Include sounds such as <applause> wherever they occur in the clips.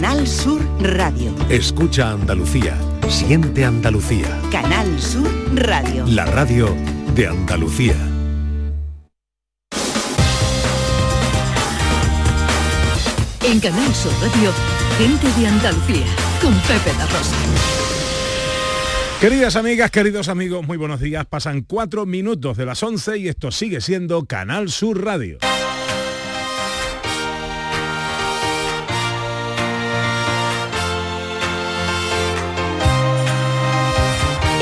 Canal Sur Radio. Escucha Andalucía. Siente Andalucía. Canal Sur Radio. La radio de Andalucía. En Canal Sur Radio, gente de Andalucía, con Pepe la Rosa. Queridas amigas, queridos amigos, muy buenos días. Pasan cuatro minutos de las 11 y esto sigue siendo Canal Sur Radio.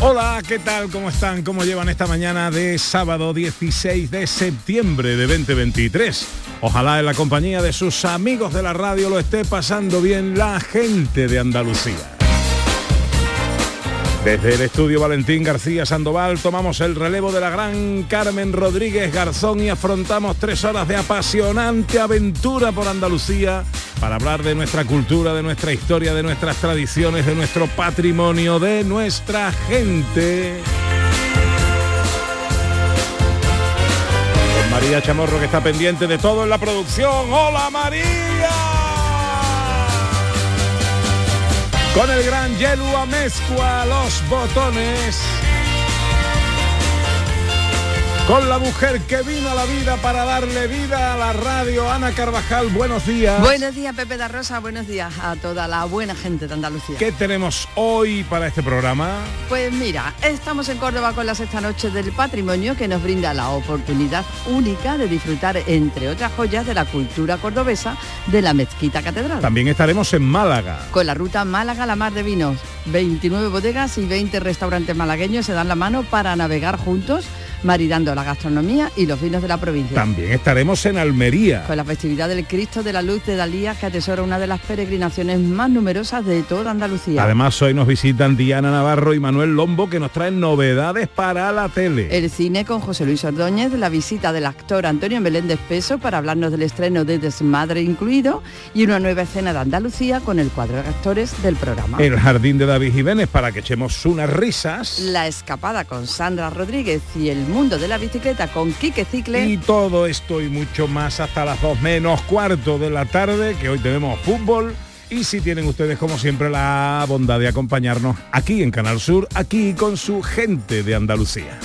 Hola, ¿qué tal? ¿Cómo están? ¿Cómo llevan esta mañana de sábado 16 de septiembre de 2023? Ojalá en la compañía de sus amigos de la radio lo esté pasando bien la gente de Andalucía. Desde el estudio Valentín García Sandoval tomamos el relevo de la gran Carmen Rodríguez Garzón y afrontamos tres horas de apasionante aventura por Andalucía para hablar de nuestra cultura, de nuestra historia, de nuestras tradiciones, de nuestro patrimonio, de nuestra gente. María Chamorro que está pendiente de todo en la producción. ¡Hola María! Con el gran Yelu Amezcua, los botones. Con la mujer que vino a la vida para darle vida a la radio, Ana Carvajal, buenos días. Buenos días, Pepe da Rosa, buenos días a toda la buena gente de Andalucía. ¿Qué tenemos hoy para este programa? Pues mira, estamos en Córdoba con la sexta noche del patrimonio que nos brinda la oportunidad única de disfrutar, entre otras joyas, de la cultura cordobesa de la Mezquita Catedral. También estaremos en Málaga. Con la ruta Málaga-La Mar de Vinos, 29 bodegas y 20 restaurantes malagueños se dan la mano para navegar juntos maridando la gastronomía y los vinos de la provincia. También estaremos en Almería. Con la festividad del Cristo de la Luz de Dalía, que atesora una de las peregrinaciones más numerosas de toda Andalucía. Además, hoy nos visitan Diana Navarro y Manuel Lombo, que nos traen novedades para la tele. El cine con José Luis Ordóñez, la visita del actor Antonio Meléndez Peso para hablarnos del estreno de Desmadre incluido y una nueva escena de Andalucía con el cuadro de actores del programa. El jardín de David Jiménez para que echemos unas risas. La escapada con Sandra Rodríguez y el mundo de la bicicleta con Quique Cicle. Y todo esto y mucho más hasta las 2 menos cuarto de la tarde, que hoy tenemos fútbol. Y si tienen ustedes, como siempre, la bondad de acompañarnos aquí en Canal Sur, aquí con su gente de Andalucía.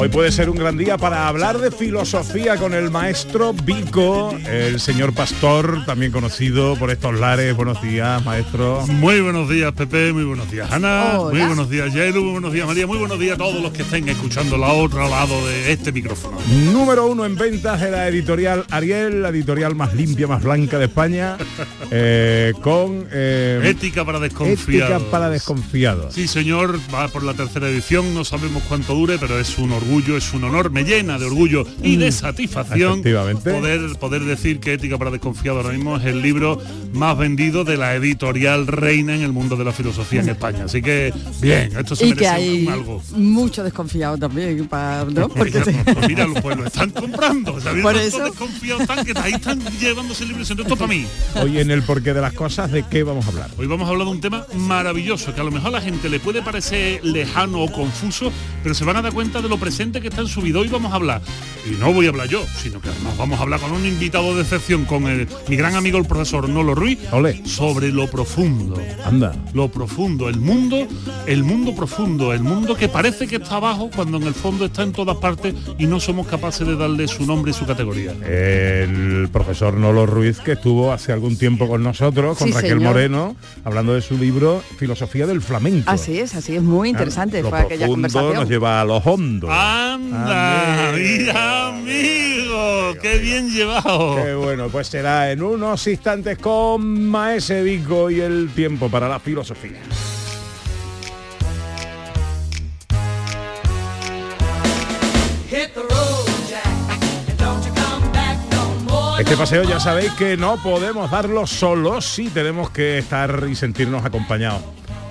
Hoy puede ser un gran día para hablar de filosofía con el maestro Vico, el señor pastor, también conocido por estos lares. Buenos días, maestro. Muy buenos días, Pepe, muy buenos días, Ana, muy buenos días, Yelu, muy buenos días, María, muy buenos días a todos los que estén escuchando la otro lado de este micrófono. Número uno en ventas de la editorial Ariel, la editorial más limpia, más blanca de España, <laughs> eh, con... Eh, ética para desconfiados. Ética para desconfiados. Sí, señor, va por la tercera edición, no sabemos cuánto dure, pero es un orgullo, es un honor, me llena de orgullo y de satisfacción poder, poder decir que Ética para Desconfiado ahora mismo es el libro más vendido de la editorial Reina en el mundo de la filosofía en España. Así que, bien, esto se y merece que hay algo. mucho desconfiado también, para, ¿no? <laughs> Porque pues mira, pues lo están comprando. Por eso. desconfiados están que ahí están llevándose el libro diciendo esto para mí. Hoy en el porqué de las cosas, ¿de qué vamos a hablar? Hoy vamos a hablar de un tema maravilloso, que a lo mejor a la gente le puede parecer lejano o confuso, pero se van a dar cuenta de lo presente que está en su vida. Hoy vamos a hablar, y no voy a hablar yo, sino que además vamos a hablar con un invitado de excepción, con el, mi gran amigo el profesor Nolo Ruiz, Olé. sobre lo profundo. Anda. Lo profundo, el mundo, el mundo profundo, el mundo que parece que está abajo cuando en el fondo está en todas partes y no somos capaces de darle su nombre y su categoría. El profesor Nolo Ruiz, que estuvo hace algún tiempo con nosotros, con Sí, Raquel señor. Moreno, hablando de su libro Filosofía del Flamenco. Así es, así es, muy interesante. Lo Fue aquella profundo conversación. nos lleva a los hondos. Anda, y amigo, qué bien llevado. Qué bueno, pues será en unos instantes con Maese Vico y el tiempo para la filosofía. Este paseo ya sabéis que no podemos darlo solos, sí tenemos que estar y sentirnos acompañados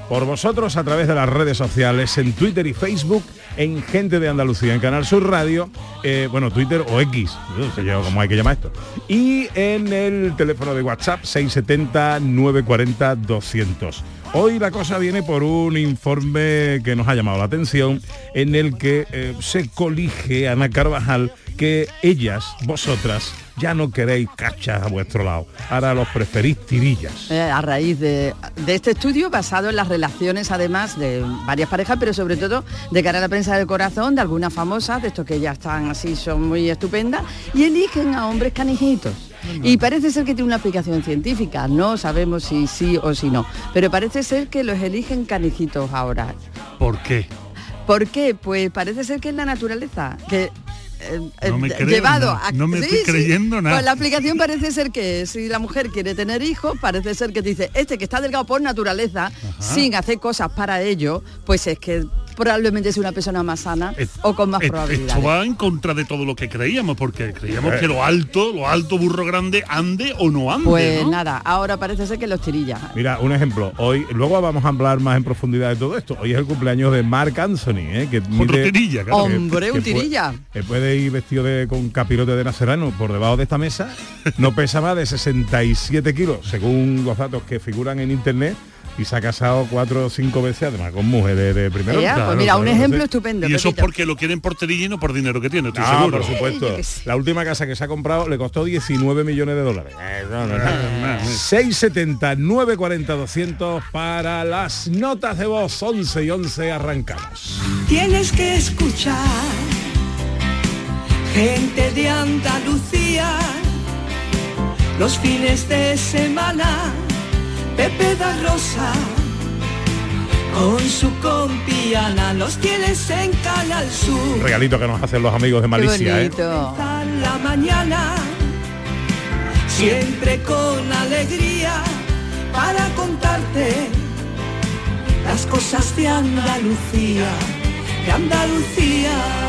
por vosotros a través de las redes sociales, en Twitter y Facebook, en Gente de Andalucía, en Canal Sur Radio, eh, bueno, Twitter o X, no sé yo cómo hay que llamar esto, y en el teléfono de WhatsApp 670-940-200. Hoy la cosa viene por un informe que nos ha llamado la atención, en el que eh, se colige Ana Carvajal que ellas, vosotras, ya no queréis cachas a vuestro lado. Ahora los preferís tirillas. Eh, a raíz de, de, este estudio basado en las relaciones además de varias parejas, pero sobre todo de cara a la prensa del corazón, de algunas famosas, de estos que ya están así, son muy estupendas, y eligen a hombres canijitos. Y parece ser que tiene una aplicación científica, no sabemos si sí o si no, pero parece ser que los eligen canijitos ahora. ¿Por qué? ¿Por qué? Pues parece ser que es la naturaleza, que no me creo, llevado a... no me estoy creyendo nada. Pues la aplicación parece ser que si la mujer quiere tener hijos, parece ser que dice, este que está delgado por naturaleza, sin hacer cosas para ello, pues es que probablemente sea una persona más sana o con más probabilidades. Esto va en contra de todo lo que creíamos, porque creíamos que lo alto, lo alto burro grande ande o no ande. Pues nada, ahora parece ser que los tirilla. Mira, un ejemplo. Hoy, luego vamos a hablar más en profundidad de todo esto. Hoy es el cumpleaños de Mark Anthony, ¿eh? que Otro tirilla, claro. Hombre, un tirilla. Puede, puede, vestido de, con capirote de nacerano por debajo de esta mesa. No pesa más de 67 kilos, según los datos que figuran en internet y se ha casado cuatro o cinco veces, además con mujeres de, primero. pues mira, un ejemplo estupendo. Y eso es porque lo quieren por terilla y no por dinero que tiene, estoy ah, seguro. por supuesto. La última casa que se ha comprado le costó 19 millones de dólares. 670 940 200 para las notas de voz 11 y 11 arrancamos. Tienes que escuchar gente de Andalucía los fines de semana Pepe da Rosa, con su compiana, los tienes en Canal Sur. Regalito que nos hacen los amigos de Malicia, ¿eh? la mañana, siempre con alegría, para contarte las cosas de Andalucía, de Andalucía.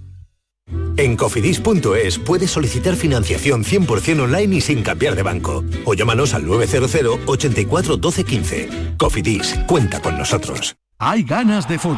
En cofidis.es puedes solicitar financiación 100% online y sin cambiar de banco. O llámanos al 900 84 12 15. Cofidis, cuenta con nosotros. Hay ganas de fútbol.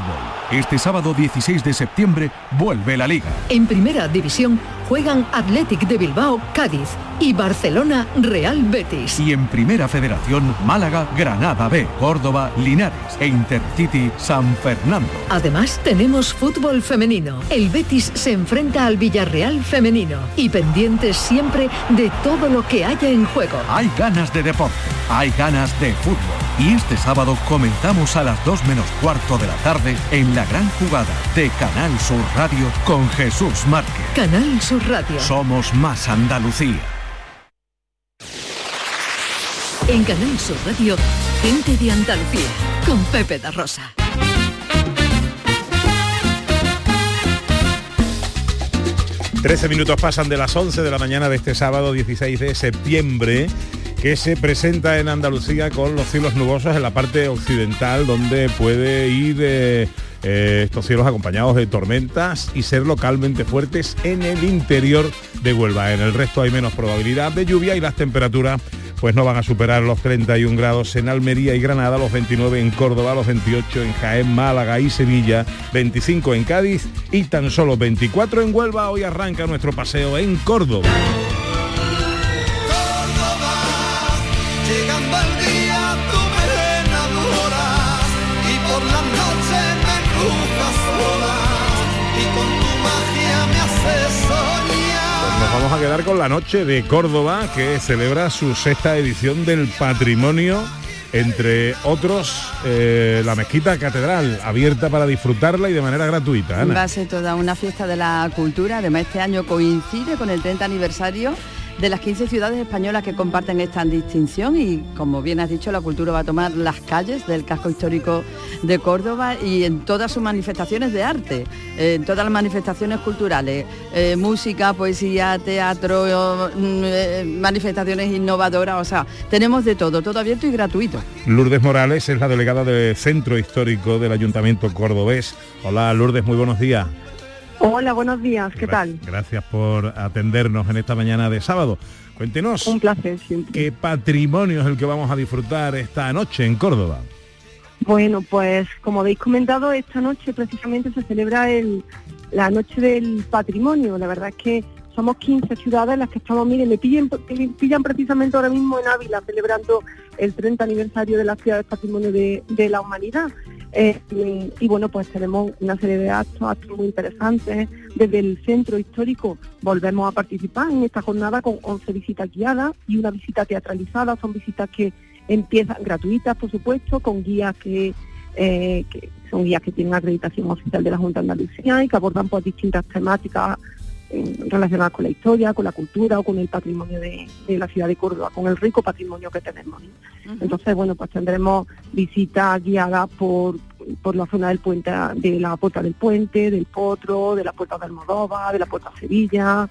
Este sábado 16 de septiembre vuelve la liga. En primera división juegan Athletic de Bilbao, Cádiz y Barcelona, Real Betis. Y en primera federación, Málaga, Granada B, Córdoba, Linares e Intercity, San Fernando. Además, tenemos fútbol femenino. El Betis se enfrenta al Villarreal femenino y pendientes siempre de todo lo que haya en juego. Hay ganas de deporte, hay ganas de fútbol. Y este sábado comenzamos a las 2 menos cuarto de la tarde en la gran jugada de Canal Sur Radio con Jesús Márquez. Canal Sur Radio. Somos más Andalucía. En Canal Sur Radio, gente de Andalucía con Pepe da Rosa. Trece minutos pasan de las 11 de la mañana de este sábado 16 de septiembre que se presenta en Andalucía con los cielos nubosos en la parte occidental donde puede ir eh, eh, estos cielos acompañados de tormentas y ser localmente fuertes en el interior de Huelva. En el resto hay menos probabilidad de lluvia y las temperaturas pues no van a superar los 31 grados en Almería y Granada, los 29 en Córdoba, los 28 en Jaén, Málaga y Sevilla, 25 en Cádiz y tan solo 24 en Huelva. Hoy arranca nuestro paseo en Córdoba. Vamos a quedar con la noche de Córdoba que celebra su sexta edición del patrimonio entre otros eh, la mezquita catedral abierta para disfrutarla y de manera gratuita. Ana. Va a ser toda una fiesta de la cultura, además este año coincide con el 30 aniversario de las 15 ciudades españolas que comparten esta distinción y como bien has dicho la cultura va a tomar las calles del casco histórico de Córdoba y en todas sus manifestaciones de arte, en todas las manifestaciones culturales, eh, música, poesía, teatro, mm, eh, manifestaciones innovadoras, o sea, tenemos de todo, todo abierto y gratuito. Lourdes Morales es la delegada del Centro Histórico del Ayuntamiento Cordobés. Hola Lourdes, muy buenos días. Hola, buenos días, ¿qué tal? Gracias por atendernos en esta mañana de sábado. Cuéntenos. Un placer siempre. ¿Qué patrimonio es el que vamos a disfrutar esta noche en Córdoba? Bueno, pues como habéis comentado, esta noche precisamente se celebra el, la noche del patrimonio. La verdad es que somos 15 ciudades las que estamos, miren, me pillan, pillan precisamente ahora mismo en Ávila celebrando el 30 aniversario de la ciudad del patrimonio de, de la humanidad. Eh, y, bueno, pues tenemos una serie de actos, actos muy interesantes. Desde el centro histórico volvemos a participar en esta jornada con 11 visitas guiadas y una visita teatralizada. Son visitas que empiezan gratuitas, por supuesto, con guías que, eh, que son guías que tienen acreditación oficial de la Junta de Andalucía y que abordan pues distintas temáticas relacionadas con la historia, con la cultura o con el patrimonio de, la ciudad de Córdoba, con el rico patrimonio que tenemos. Entonces, bueno, pues tendremos visitas guiadas por, por la zona del puente, de la Puerta del Puente, del Potro, de la Puerta de Almodóvar, de la Puerta Sevilla.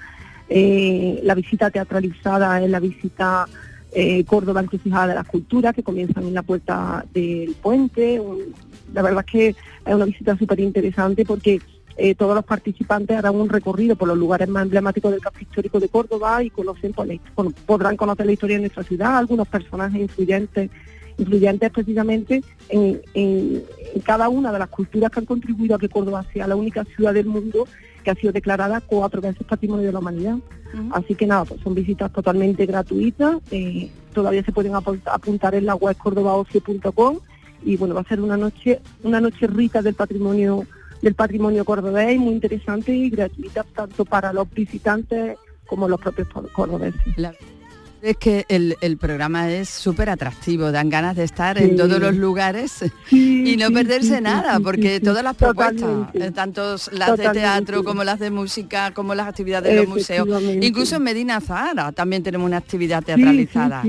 Eh, la visita teatralizada es la visita eh, Córdoba encrucijada de las culturas que comienzan en la Puerta del Puente. la verdad es que es una visita súper interesante porque eh, todos los participantes harán un recorrido por los lugares más emblemáticos del casco histórico de Córdoba y conocen, pues, podrán conocer la historia de nuestra ciudad, algunos personajes influyentes, influyentes precisamente en, cada una de las culturas que han contribuido a que Córdoba sea la única ciudad del mundo que ha sido declarada cuatro veces Patrimonio de la Humanidad. Así que nada, pues son visitas totalmente gratuitas, eh, todavía se pueden apuntar en la web cordobaocio.com y bueno, va a ser una noche, una noche rica del patrimonio del patrimonio cordobés, muy interesante y gratuita tanto para los visitantes como los propios cordobeses. es que el, programa es súper atractivo, dan ganas de estar en todos los lugares <laughs> y no perderse nada, porque todas las propuestas, eh, tanto las de teatro como las de música, como las actividades de los museos, incluso en Medina Zahara también tenemos una actividad teatralizada.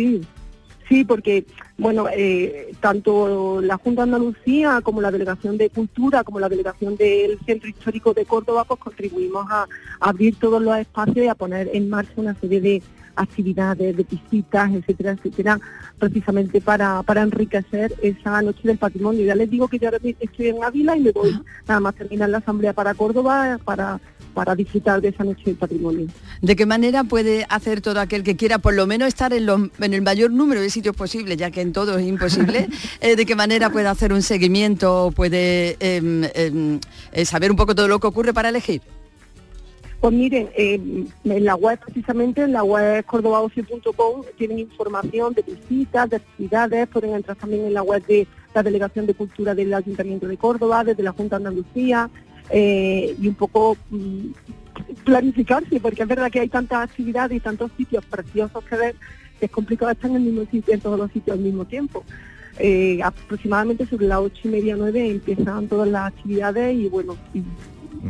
Sí, porque, bueno, eh, tanto la Junta de Andalucía como la Delegación de Cultura, como la Delegación del Centro Histórico de Córdoba, pues contribuimos a, abrir todos los espacios y a poner en marcha una serie de actividades, de visitas, etcétera, etcétera, precisamente para, para enriquecer esa noche del patrimonio. Ya les digo que yo ahora estoy en Ávila y me voy nada más terminar la asamblea para Córdoba para para disfrutar de esa noche del patrimonio. ¿De qué manera puede hacer todo aquel que quiera por lo menos estar en, en el mayor número de sitios posible, ya que en todo es imposible? <laughs> Eh, ¿De qué manera puede hacer un seguimiento, puede em, em, eh, saber un poco todo lo que ocurre para elegir? Pues miren, em, en la web precisamente, en la web cordobaocio.com tienen información de visitas, de actividades, pueden entrar también en la web de la Delegación de Cultura del Ayuntamiento de Córdoba, desde la Junta de Andalucía, eh, y un poco mm, planificarse, porque es verdad que hay tantas actividades y tantos sitios preciosos que ver que es complicado estar en el mismo sitio, en todos los sitios al mismo tiempo. Eh, aproximadamente sobre las ocho y media, nueve empiezan todas las actividades y bueno,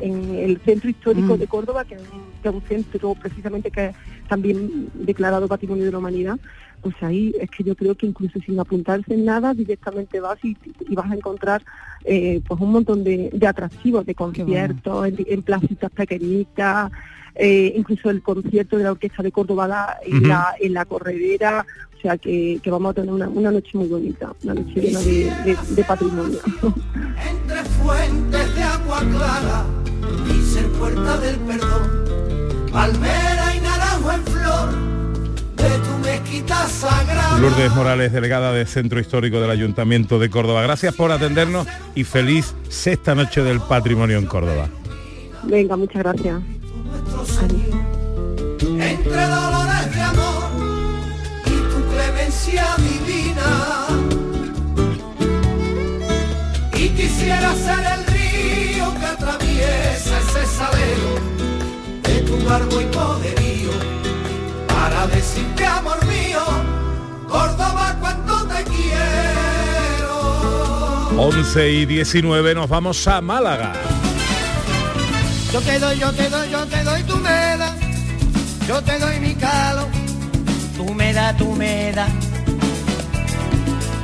en el centro histórico mm. de Córdoba, que es, un, centro precisamente que es también declarado Patrimonio de la Humanidad, pues ahí es que yo creo que incluso sin apuntarse en nada, directamente vas y, vas a encontrar eh, pues un montón de, atractivos, de conciertos, en, placitas pequeñitas, eh, incluso el concierto de la Orquesta de Córdoba en, la, en la corredera, o sea que, vamos a tener una, noche muy bonita, una noche llena de, patrimonio. <laughs> Entre fuentes de agua clara y ser puerta del perdón, palmera y naranjo en flor de tu mezquita sagrada Lourdes Morales, delegada del Centro Histórico del Ayuntamiento de Córdoba. Gracias por atendernos y feliz sexta noche del patrimonio en Córdoba. Venga, muchas gracias. Entre dolores de amor y tu clemencia divina. Y quisiera ser el río que atraviesa ese salero de tu largo y poderío decirte amor mío, Córdoba cuánto te quiero. 11 y 19 nos vamos a Málaga. Yo te doy, yo te doy, yo te doy tu meda, yo te doy mi calo, tú me das, tú me das.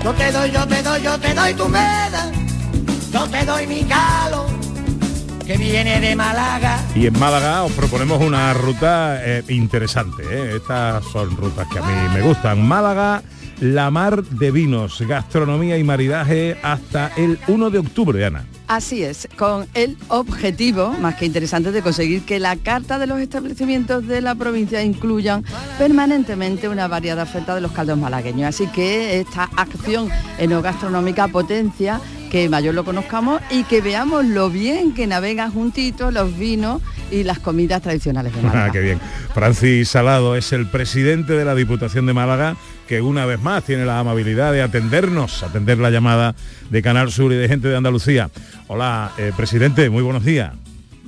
Yo te doy, yo te doy, yo te doy tu meda, yo te doy mi calo, que viene de Málaga. Y en Málaga os proponemos una ruta eh, interesante. ¿eh? Estas son rutas que a mí me gustan. Málaga, la mar de vinos, gastronomía y maridaje hasta el 1 de octubre, Ana. Así es, con el objetivo, más que interesante, de conseguir que la carta de los establecimientos de la provincia incluyan permanentemente una variada oferta de los caldos malagueños. Así que esta acción enogastronómica potencia que mayor lo conozcamos y que veamos lo bien que navegan juntitos los vinos y las comidas tradicionales de <laughs> Málaga. Ah, qué bien. Francis Salado es el presidente de la Diputación de Málaga, que una vez más tiene la amabilidad de atendernos, atender la llamada de Canal Sur y de gente de Andalucía. Hola, eh, presidente, muy buenos días.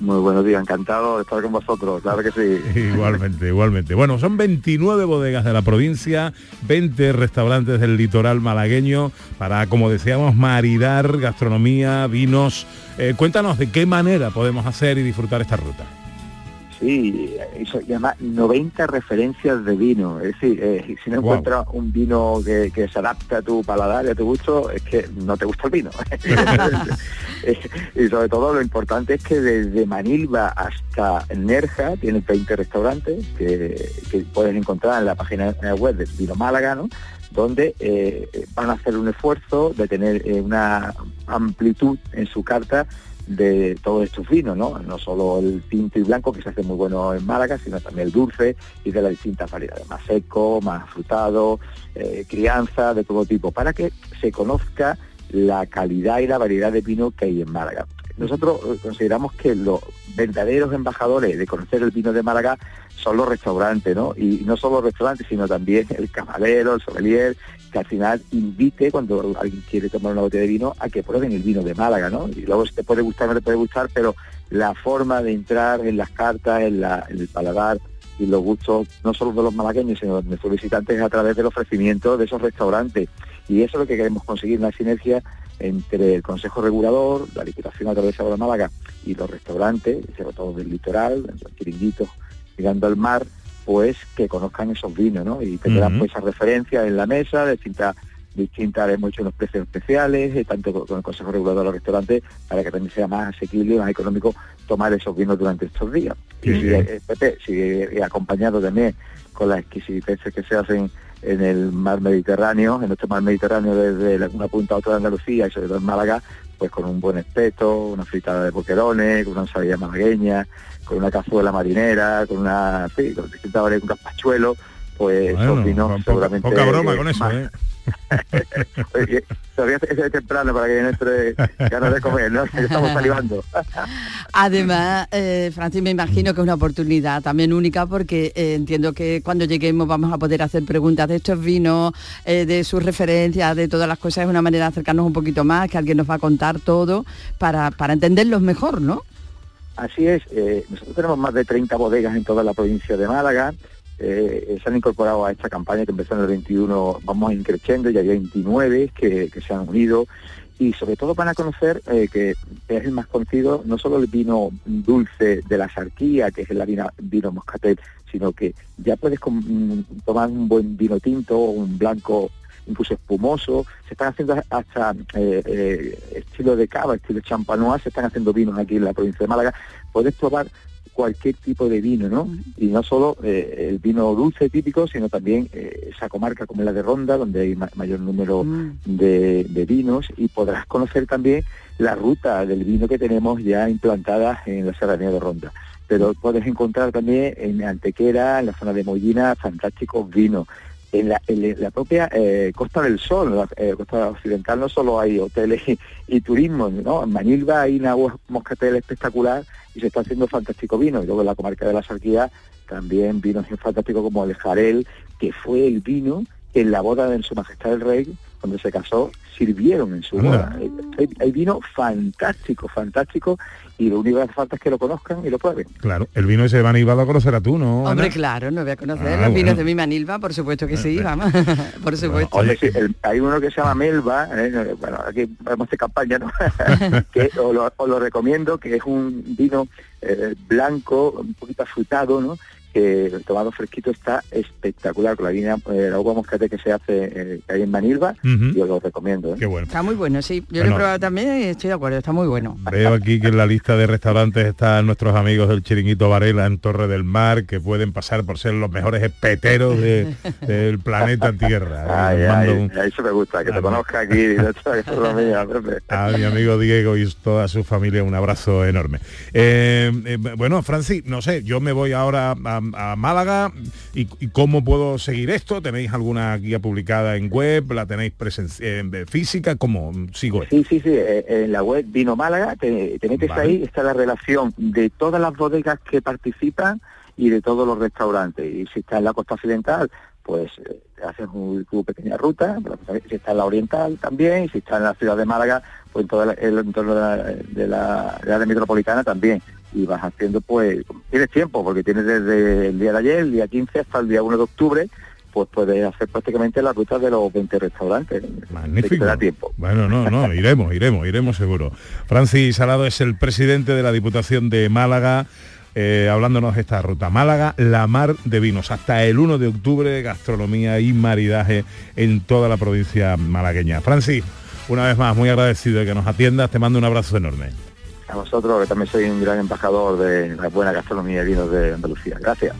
Muy buenos días, encantado de estar con vosotros, claro que sí. <laughs> Igualmente, igualmente. Bueno, son 29 bodegas de la provincia, 20 restaurantes del litoral malagueño para, como decíamos, maridar gastronomía, vinos. Eh, cuéntanos de qué manera podemos hacer y disfrutar esta ruta. Sí, eso llama 90 referencias de vino. Es decir, eh, si no Guau. encuentras un vino que, que se adapte a tu paladar y a tu gusto, es que no te gusta el vino. <laughs> <laughs> Y sobre todo lo importante es que desde Manilva hasta Nerja tienen 20 restaurantes que, que puedes encontrar en la página web de Vino Málaga, ¿no? donde eh, van a hacer un esfuerzo de tener eh, una amplitud en su carta de todos estos vinos, ¿no? No solo el tinto y blanco, que se hace muy bueno en Málaga, sino también el dulce y de las distintas variedades, más seco, más frutado, eh, crianza, de todo tipo, para que se conozca la calidad y la variedad de vino que hay en Málaga. Nosotros eh, consideramos que los verdaderos embajadores de conocer el vino de Málaga son los restaurantes, ¿no? Y no solo los restaurantes, sino también el camarero, el sommelier, que al final invite cuando alguien quiere tomar una botella de vino a que prueben el vino de Málaga, ¿no? Y luego si te puede gustar o no te puede gustar, pero la forma de entrar en las cartas, en, la- en el paladar y los gustos, no solo de los malagueños, sino de nuestros visitantes a través del ofrecimiento de esos restaurantes. Y eso es lo que queremos conseguir, una sinergia entre el Consejo Regulador, la Diputación a través de Málaga y los restaurantes, sobre todo del litoral, los chiringuitos mirando al mar, pues que conozcan esos vinos, ¿no? Y tendrán Ujú. pues esas referencias en la mesa, de distintas, distintas hemos hecho unos precios especiales, eh, tanto con el Consejo Regulador de los restaurantes, para que también sea más asequible y más económico tomar esos vinos durante estos días. Y si, bien. eh, Pepe, si eh, acompañado también con las exquisiteces que se hacen en el mar Mediterráneo, en nuestro mar Mediterráneo desde una punta a otra de Andalucía y sobre todo en Málaga, pues con un buen espeto, una fritada de boquerones, con una ensalada malagueña, con una cazuela marinera, con una, sí, con distintas variedades, un gazpachuelo, pues Bueno, poca- seguramente... poca broma eh, con eso, más- ¿eh? <laughs> Todavía es es temprano para que entre ganas de comer, ¿no? Estamos salivando. <laughs> Además, eh, Francis, me imagino que es una oportunidad también única porque eh, entiendo que cuando lleguemos vamos a poder hacer preguntas de estos vinos, eh, de sus referencias, de todas las cosas. Es una manera de acercarnos un poquito más, que alguien nos va a contar todo para, para entenderlos mejor, ¿no? Así es, eh, nosotros tenemos más de 30 bodegas en toda la provincia de Málaga. Eh, se han incorporado a esta campaña que empezó en el 21, vamos increciendo, ya hay 29 que, se han unido. Y sobre todo van a conocer eh, que es el más conocido, no solo el vino dulce de la sarquía, que es el vino, moscatel, sino que ya puedes mm, tomar un buen vino tinto, un blanco incluso espumoso, se están haciendo hasta eh, eh, estilo de cava, estilo champanois, se están haciendo vinos aquí en la provincia de Málaga, puedes probar cualquier tipo de vino, ¿no? Y no solo eh, el vino dulce típico, sino también eh, esa comarca como la de Ronda, donde hay ma- mayor número de, de vinos, y podrás conocer también la ruta del vino que tenemos ya implantada en la serranía de Ronda. Pero puedes encontrar también en Antequera, en la zona de Mollina, fantásticos vinos. En la, propia eh, Costa del Sol, en la eh, costa occidental no solo hay hoteles y, turismo, ¿no? En Manilva hay una moscatel espectacular y se está haciendo fantástico vino. Y luego en la comarca de la Sarquía también vinos fantásticos como el Jarel, que fue el vino en la boda de Su Majestad el Rey, cuando se casó, sirvieron en su boda. Hay, vino fantástico, fantástico, y lo único que hace falta es que lo conozcan y lo prueben. Claro, el vino ese de Manilva lo conocerás tú, ¿no? Hombre, claro, no voy a conocer ah, los vinos de mi Manilva, por supuesto que sí, vamos, <laughs> por supuesto. oye, hay uno que se llama Melba, eh, bueno, aquí vamos de campaña, ¿no? <laughs> que os lo, recomiendo, que es un vino eh, blanco, un poquito afrutado, ¿no? Que el tomado fresquito está espectacular. Con la línea eh, la uva moscate que se hace eh, ahí en Manilva yo lo recomiendo ¿eh? bueno. está muy bueno sí. Yo lo he probado también y estoy de acuerdo está muy bueno. Veo aquí que en la lista de restaurantes están nuestros amigos del chiringuito Varela en Torre del Mar que pueden pasar por ser los mejores espeteros <laughs> del planeta Tierra. <laughs> Ay, eso me gusta que te conozca aquí <laughs> a mi amigo Diego y toda su familia un abrazo enorme. Bueno Francis no sé yo me voy ahora a a, Málaga y, cómo puedo seguir esto. ¿Tenéis alguna guía publicada en web? ¿La tenéis en física? ¿Cómo sigo Sí, sí, sí. Eh, en la web Vino Málaga, te, metes ahí, está la relación de todas las bodegas que participan y de todos los restaurantes. Y si está en la costa occidental, pues eh, haces un, tu pequeña ruta, si está en la oriental también, si está en la ciudad de Málaga, pues en todo el, entorno de la, de la, de la metropolitana también y vas haciendo pues, tienes tiempo, porque tienes desde el día de ayer, el día 15 hasta el día 1 de octubre, pues puedes hacer prácticamente la ruta de los 20 restaurantes. Magnífico. da tiempo. Bueno, no, no, <laughs> iremos, iremos, iremos seguro. Francis Salado es el presidente de la Diputación de Málaga. Eh, hablándonos de esta ruta. Málaga, la mar de vinos, hasta el 1 de octubre, gastronomía y maridaje en toda la provincia malagueña. Francis, una vez más, muy agradecido de que nos atiendas, te mando un abrazo enorme a vosotros, que también soy un gran embajador de la buena gastronomía y vinos de Andalucía. Gracias.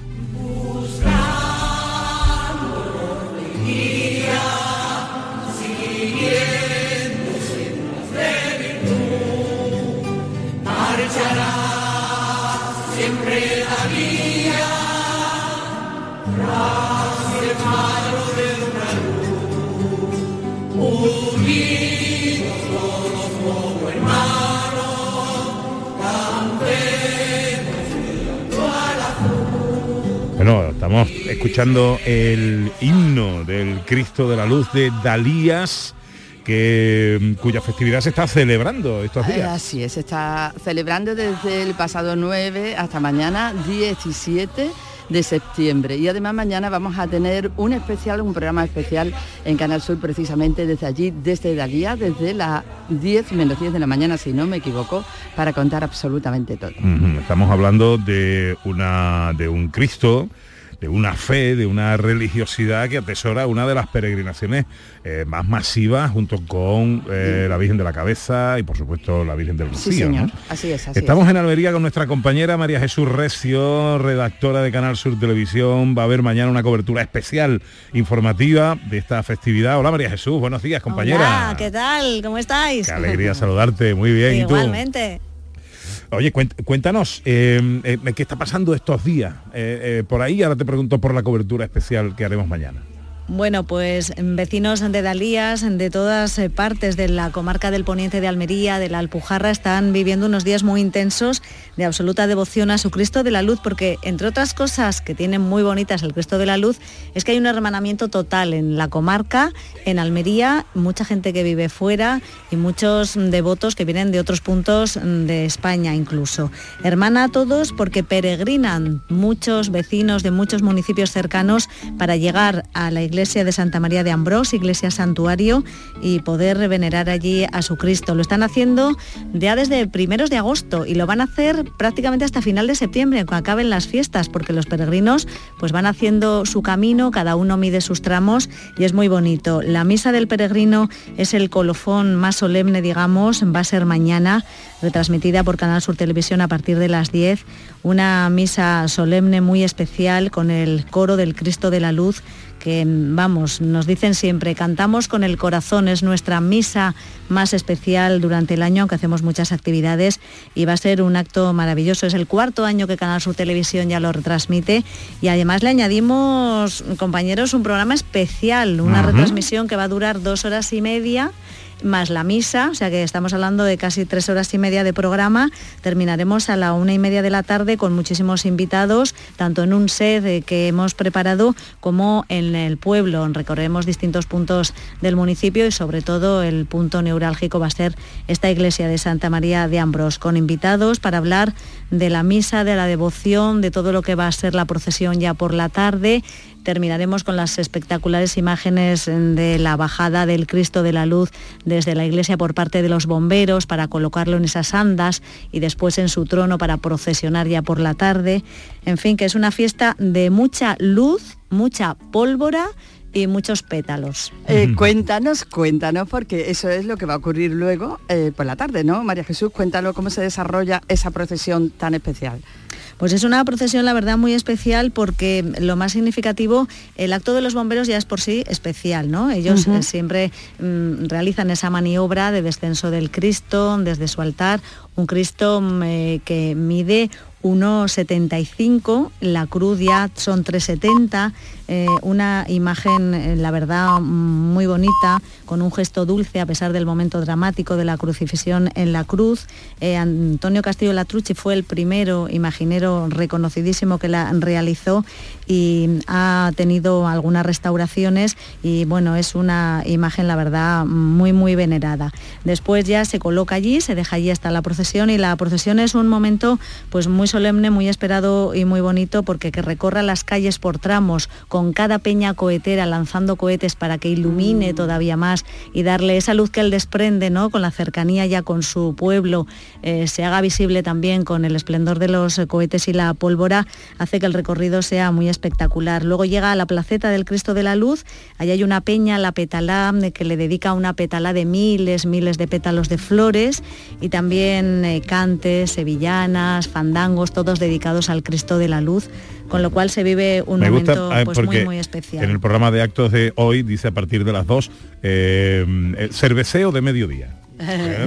Bueno, estamos escuchando el himno del Cristo de la Luz de Dalías. Que, cuya festividad se está celebrando estos días. Así es, se está celebrando desde el pasado 9 hasta mañana 17 de septiembre. Y además mañana vamos a tener un especial, un programa especial en Canal Sur precisamente desde allí, desde Dalía, desde las 10 menos 10 de la mañana, si no me equivoco, para contar absolutamente todo. Estamos hablando de, una, de un Cristo de una fe, de una religiosidad que atesora una de las peregrinaciones eh, más masivas junto con eh, la Virgen de la Cabeza y por supuesto la Virgen del Rocío. Sí, señor. Así es, Estamos en Almería con nuestra compañera María Jesús Recio, redactora de Canal Sur Televisión. Va a haber mañana una cobertura especial informativa de esta festividad. Hola María Jesús, buenos días compañera. Hola, ¿qué tal? ¿Cómo estáis? Qué alegría saludarte, muy bien. Igualmente. Oye, cuéntanos, em, eh, ¿qué está pasando estos días? Eh, eh, por ahí, ahora te pregunto por la cobertura especial que haremos mañana. Bueno, pues vecinos de Dalías, de todas eh, partes de la comarca del Poniente de Almería, de la Alpujarra, están viviendo unos días muy intensos de absoluta devoción a su Cristo de la Luz, porque entre otras cosas que tienen muy bonitas el Cristo de la Luz, es que hay un hermanamiento total en la comarca, en Almería, mucha gente que vive fuera y muchos devotos que vienen de otros puntos de España incluso. Hermana a todos porque peregrinan muchos vecinos de muchos municipios cercanos para llegar a la iglesia iglesia de Santa María de Ambrós, iglesia santuario, y poder venerar allí a su Cristo. Lo están haciendo ya desde primeros de agosto y lo van a hacer prácticamente hasta final de septiembre, cuando acaben las fiestas, porque los peregrinos pues van haciendo su camino, cada uno mide sus tramos y es muy bonito. La misa del peregrino es el colofón más solemne, digamos, va a ser mañana, retransmitida por Canal Sur Televisión a partir de las 10, una misa solemne muy especial con el coro del Cristo de la Luz que vamos, nos dicen siempre, cantamos con el corazón, es nuestra misa más especial durante el año, aunque hacemos muchas actividades y va a ser un acto maravilloso. Es el cuarto año que Canal Sur Televisión ya lo retransmite y además le añadimos, compañeros, un programa especial, una retransmisión que va a durar dos horas y media más la misa, o sea que estamos hablando de casi tres horas y media de programa. Terminaremos a la una y media de la tarde con muchísimos invitados, tanto en un set que hemos preparado como en el pueblo. Recorremos distintos puntos del municipio y sobre todo el punto neurálgico va a ser esta iglesia de Santa María de Ambros, con invitados para hablar de la misa, de la devoción, de todo lo que va a ser la procesión ya por la tarde terminaremos con las espectaculares imágenes de la bajada del Cristo de la Luz desde la iglesia por parte de los bomberos para colocarlo en esas andas y después en su trono para procesionar ya por la tarde. En fin, que es una fiesta de mucha luz, mucha pólvora y muchos pétalos. Eh, cuéntanos, cuéntanos, porque eso es lo que va a ocurrir luego eh, por la tarde, ¿no? María Jesús, cuéntanos cómo se desarrolla esa procesión tan especial. Pues es una procesión, la verdad, muy especial porque lo más significativo, el acto de los bomberos ya es por sí especial, ¿no? Ellos eh, siempre mm, realizan esa maniobra de descenso del Cristo desde su altar, un Cristo mm, eh, que mide 1,75, la cruz ya son 3,70, eh, una imagen, eh, la verdad, muy bonita, con un gesto dulce a pesar del momento dramático de la crucifixión en la cruz. Eh, Antonio Castillo Latrucci fue el primero imaginero reconocidísimo que la realizó y ha tenido algunas restauraciones y bueno, es una imagen, la verdad, muy, muy venerada. Después ya se coloca allí, se deja allí hasta la procesión y la procesión es un momento pues muy solemne, muy esperado y muy bonito porque que recorra las calles por tramos con cada peña cohetera lanzando cohetes para que ilumine mm. todavía más y darle esa luz que él desprende, ¿no? Con la cercanía ya con su pueblo, eh, se haga visible también con el esplendor de los cohetes y la pólvora, hace que el recorrido sea muy espectacular. Luego llega a la placeta del Cristo de la Luz, allí hay una peña, la petalá, que le dedica una petalá de miles, miles de pétalos de flores y también eh, cantes, sevillanas, fandangos, todos dedicados al Cristo de la Luz con lo cual se vive un momento ah, pues, muy, muy especial. En el programa de actos de hoy dice a partir de las 2, eh, cerveceo de mediodía.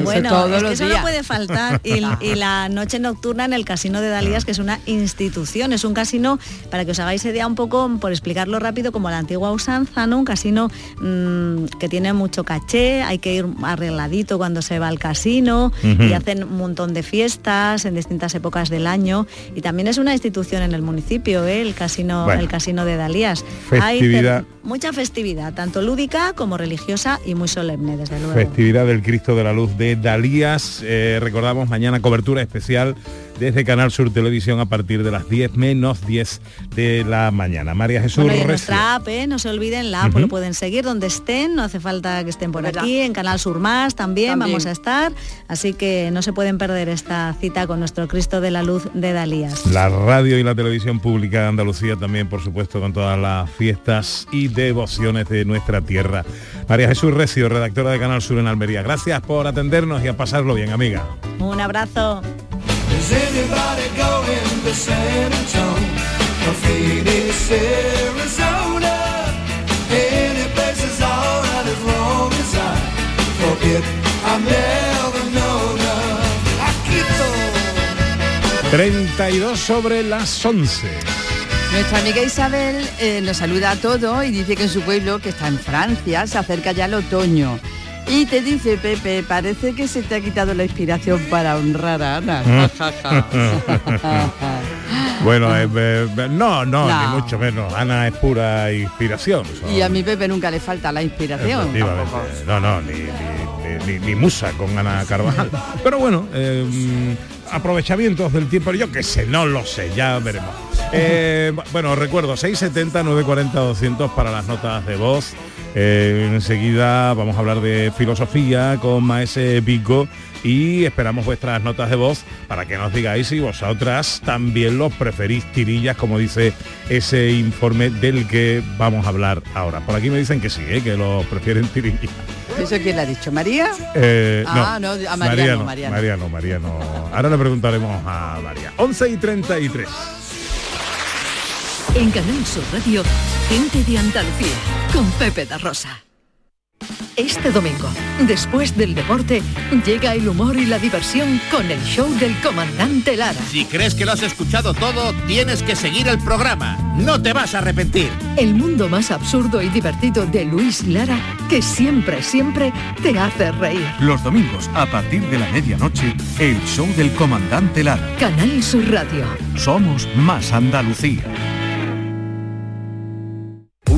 Bueno, es que eso no puede faltar. Y, la noche nocturna en el Casino de Dalías, que es una institución, es un casino, para que os hagáis idea un poco, por explicarlo rápido, como la antigua usanza, ¿no? Un casino mm, que tiene mucho caché, hay que ir arregladito cuando se va al casino y hacen un montón de fiestas en distintas épocas del año. Y también es una institución en el municipio, ¿eh? el, casino, el casino de Dalías. Festividad. Hay mucha festividad, tanto lúdica como religiosa y muy solemne, desde luego. Festividad del Cristo de la luz de Dalías. Eh, recordamos mañana cobertura especial desde Canal Sur Televisión a partir de las 10 menos 10 de la mañana. María Jesús bueno, nuestra app, ¿eh? no se olviden, la app lo pueden seguir donde estén, no hace falta que estén por aquí, en Canal Sur Más también, vamos a estar, así que no se pueden perder esta cita con nuestro Cristo de la Luz de Dalías. La radio y la televisión pública de Andalucía también, por supuesto, con todas las fiestas y devociones de nuestra tierra. María Jesús Recio, redactora de Canal Sur en Almería. Gracias por atendernos y a pasarlo bien, amiga. Un abrazo. ...32 sobre las 11. Nuestra amiga Isabel eh, nos saluda a todos y dice que en su pueblo, que está en Francia, se acerca ya el otoño y te dice, Pepe, parece que se te ha quitado la inspiración para honrar a Ana. <laughs> bueno, eh, eh, no, no, ni mucho menos. Ana es pura inspiración. Y a mi Pepe nunca le falta la inspiración. No, no, ni, ni, musa con Ana Carvajal. <laughs> Pero bueno, eh, aprovechamientos del tiempo, yo que sé, no lo sé, ya veremos. Bueno, recuerdo, 670 940 200 para las notas de voz. Eh, enseguida vamos a hablar de filosofía con Maese Pico y esperamos vuestras notas de voz para que nos digáis si vosotras también los preferís tirillas, como dice ese informe del que vamos a hablar ahora. Por aquí me dicen que sí, ¿eh? que los prefieren tirillas. ¿Eso quién le ha dicho? ¿María? Eh, ah, no, a María, no, María no, María Ahora le preguntaremos a María. 11 y 33. En Canal Sur Radio, gente de Andalucía, con Pepe da Rosa. Este domingo, después del deporte, llega el humor y la diversión con el show del comandante Lara. Si crees que lo has escuchado todo, tienes que seguir el programa. No te vas a arrepentir. El mundo más absurdo y divertido de Luis Lara, que siempre, siempre te hace reír. Los domingos, a partir de la medianoche, el show del comandante Lara. Canal Sur Radio. Somos más Andalucía.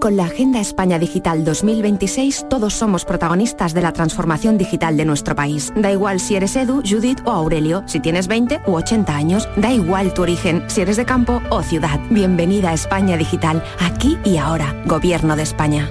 Con la Agenda España Digital 2026 todos somos protagonistas de la transformación digital de nuestro país. Da igual si eres Edu, Judith o Aurelio, si tienes 20 u 80 años, da igual tu origen, si eres de campo o ciudad. Bienvenida a España Digital, aquí y ahora. Gobierno de España.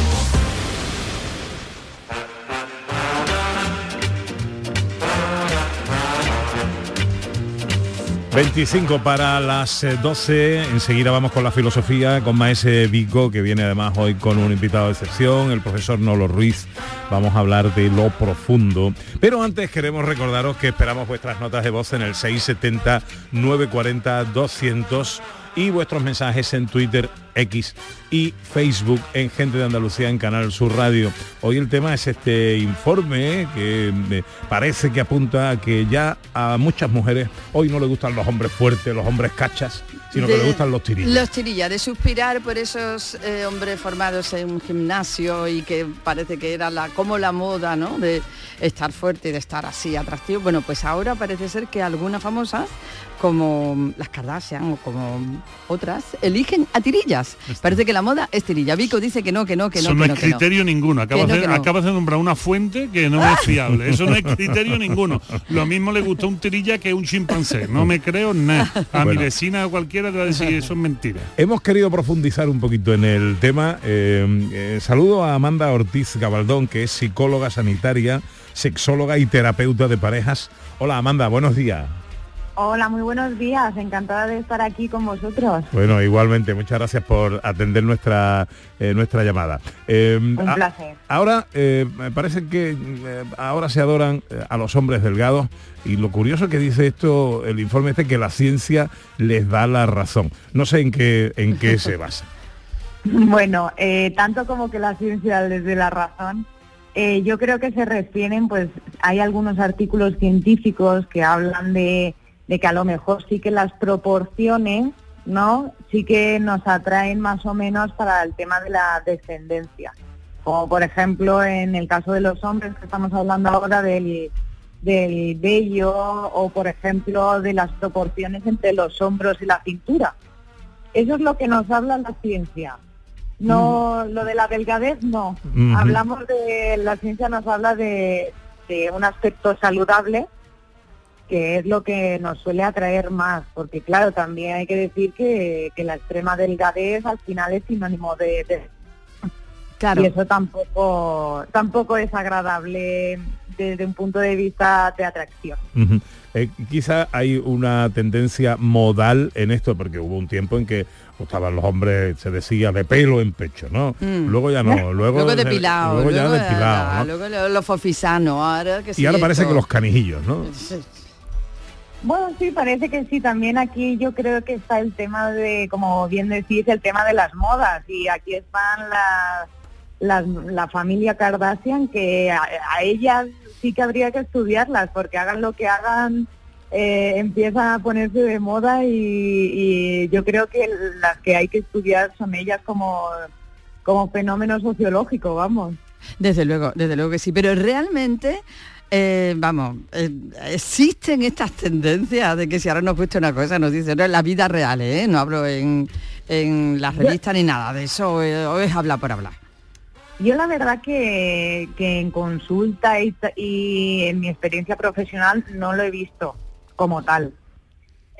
25 para las 12, enseguida vamos con la filosofía, con Maese Vico, que viene además hoy con un invitado de excepción, el profesor Nolo Ruiz. Vamos a hablar de lo profundo. Pero antes queremos recordaros que esperamos vuestras notas de voz en el 670 940 200 y vuestros mensajes en Twitter, X y Facebook en Gente de Andalucía en Canal Sur Radio. Hoy el tema es este informe que me parece que apunta a que ya a muchas mujeres hoy no le gustan los hombres fuertes, los hombres cachas, sino que le gustan los tirillas. Los tirillas, de suspirar por esos eh, hombres formados en un gimnasio y que parece que era la, como la moda, ¿no? De estar fuerte y de estar así atractivo. Bueno, pues ahora parece ser que algunas famosas, como las Kardashian o como otras, eligen a tirillas. Parece que la moda es tirilla. Vico dice que no, que no, que no, Eso no es no. criterio ninguno. Acabas, no, de, acabas de nombrar una fuente que no es fiable. Eso no es criterio ninguno. Lo mismo le gusta un tirilla que un chimpancé. No me creo nada. A Bueno. mi vecina o cualquiera te va a decir eso es mentira. Hemos querido profundizar un poquito en el tema. Eh, eh, saludo a Amanda Ortiz Gabaldón, que es psicóloga sanitaria, sexóloga y terapeuta de parejas. Hola Amanda, buenos días. Hola, muy buenos días. Encantada de estar aquí con vosotros. Bueno, igualmente, muchas gracias por atender nuestra eh, nuestra llamada. Eh, Un a- placer. Ahora, eh, me parece que eh, ahora se adoran a los hombres delgados y lo curioso que dice esto, el informe este, que la ciencia les da la razón. No sé en qué, en qué se basa. <laughs> Bueno, tanto como que la ciencia les dé la razón, yo creo que se refieren, pues hay algunos artículos científicos que hablan de, de que a lo mejor sí que las proporciones, ¿no? Sí que nos atraen más o menos para el tema de la descendencia. Como por ejemplo en el caso de los hombres que estamos hablando ahora del, del vello o por ejemplo de las proporciones entre los hombros y la cintura. Eso es lo que nos habla la ciencia. No, lo de la delgadez no. Hablamos de, la ciencia nos habla de, de un aspecto saludable, que es lo que nos suele atraer más, porque claro, también hay que decir que, que la extrema delgadez al final es sinónimo de, de Claro. y eso tampoco tampoco es agradable desde un punto de vista de atracción. Eh, quizá hay una tendencia modal en esto, porque hubo un tiempo en que gustaban los hombres, se decía, de pelo en pecho, ¿no? Mm. Luego ya no, <laughs> luego, luego depilado, luego ya luego, depilado, ¿no? luego lo- los fofisanos, ahora que Y sí ahora parece esto- que los canijillos, ¿no? Bueno, sí, parece que sí. También aquí yo creo que está el tema de, como bien decís, el tema de las modas. Y aquí están las, las- la familia Kardashian, que a, a ellas sí que habría que estudiarlas, porque hagan lo que hagan, eh, empiezan a ponerse de moda y, y yo creo que las que hay que estudiar son ellas como, como fenómeno sociológico, vamos. Desde luego, desde luego que sí, pero realmente, eh, vamos, eh, existen estas tendencias de que si ahora nos cuesta una cosa, nos dicen, no, en la vida real, ¿eh? no hablo en, en las revistas ni nada de eso, eh, o es hablar por hablar. Yo la verdad que, que en consulta y, ta- y en mi experiencia profesional no lo he visto como tal.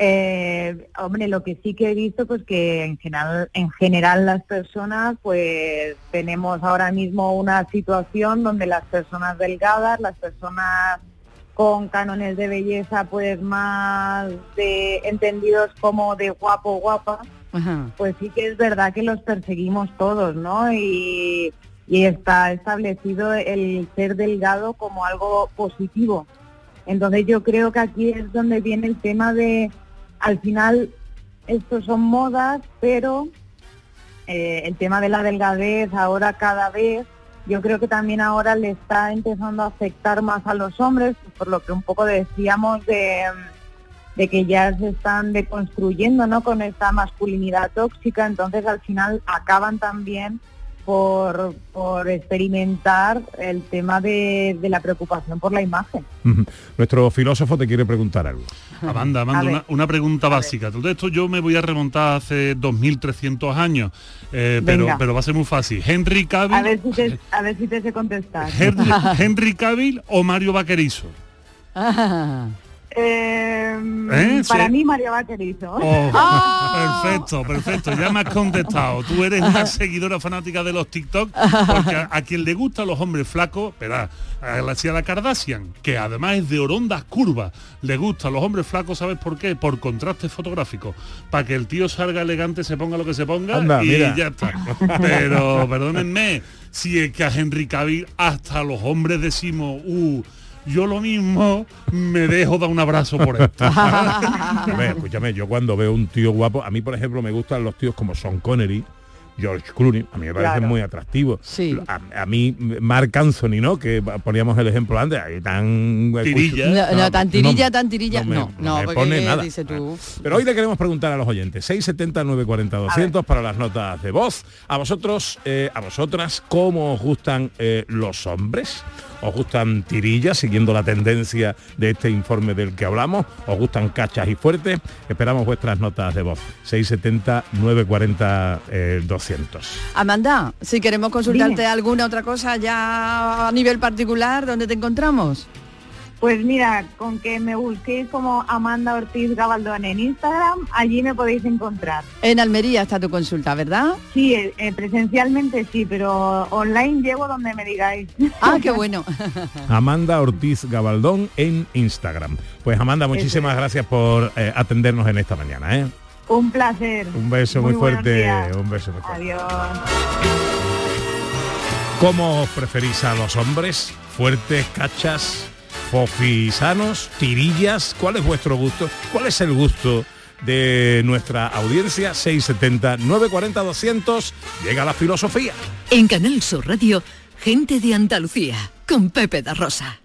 Eh, hombre, lo que sí que he visto pues que en general, en general las personas pues tenemos ahora mismo una situación donde las personas delgadas, las personas con cánones de belleza pues más de entendidos como de guapo guapa, pues sí que es verdad que los perseguimos todos, ¿no? Y, y está establecido el ser delgado como algo positivo. Entonces yo creo que aquí es donde viene el tema de, al final, estos son modas, pero eh, el tema de la delgadez ahora cada vez, yo creo que también ahora le está empezando a afectar más a los hombres, por lo que un poco decíamos de, que ya se están deconstruyendo, ¿no? Con esta masculinidad tóxica, entonces al final acaban también por, por experimentar el tema de, de la preocupación por la imagen. Nuestro filósofo te quiere preguntar algo. Amanda, A Amanda, una, una pregunta básica. Todo esto yo me voy a remontar hace 2.300 años, eh, pero, pero va a ser muy fácil. Henry A Cavill, ver si te, <laughs> a ver si te sé contestar. Henry, <laughs> Henry Cavill o Mario Vaquerizo. <laughs> Eh, ¿Eh? Para Sí. mí María Vaquerizo. Oh, <laughs> Perfecto, perfecto, ya me has contestado. Tú eres una <laughs> seguidora fanática de los TikTok, porque a, a quien le gustan los hombres flacos, verá, a la, a la Kardashian, que además es de orondas curvas, le gustan los hombres flacos, ¿sabes por qué? Por contraste fotográfico. Para que el tío salga elegante, se ponga lo que se ponga Anda, y mira. ya está. Pero, perdónenme, si es que a Henry Cavill hasta los hombres decimos, uh, yo lo mismo me dejo dar un abrazo por <laughs> esto. Escúchame, escúchame, yo cuando veo un tío guapo, a mí por ejemplo me gustan los tíos como Sean Connery, George Clooney, a mí me parecen Claro. muy atractivos. A, a mí Mark Anthony, ¿no? Que poníamos el ejemplo antes, ahí tan No, no, tan tirilla, tan tirilla, me- no, no, me porque pone ¿qué nada. dices tú? Pero hoy le queremos preguntar a los oyentes, 670 940 200 para las notas de voz. A vosotros, eh, a vosotras, ¿cómo os gustan eh, los hombres? ¿Os gustan tirillas, siguiendo la tendencia de este informe del que hablamos? ¿Os gustan cachas y fuertes? Esperamos vuestras notas de voz. 670 940 eh, 200. Amanda, si queremos consultarte Dime. alguna otra cosa ya a nivel particular, ¿dónde te encontramos? Pues mira, con que me busquéis como Amanda Ortiz Gabaldón en Instagram, allí me podéis encontrar. En Almería está tu consulta, ¿verdad? Sí, eh, eh, presencialmente sí, pero online llego donde me digáis. Ah, qué <laughs> bueno. Amanda Ortiz Gabaldón en Instagram. Pues Amanda, muchísimas gracias por eh, atendernos en esta mañana. ¿eh? Un placer. Un beso muy, fuerte. Un beso muy fuerte. Adiós. ¿Cómo os preferís a los hombres? ¿Fuertes, cachas, fofisanos, tirillas? ¿Cuál es vuestro gusto? ¿Cuál es el gusto de nuestra audiencia? 670 940 200. Llega la filosofía. En Canal Sur Radio, gente de Andalucía, con Pepe da Rosa.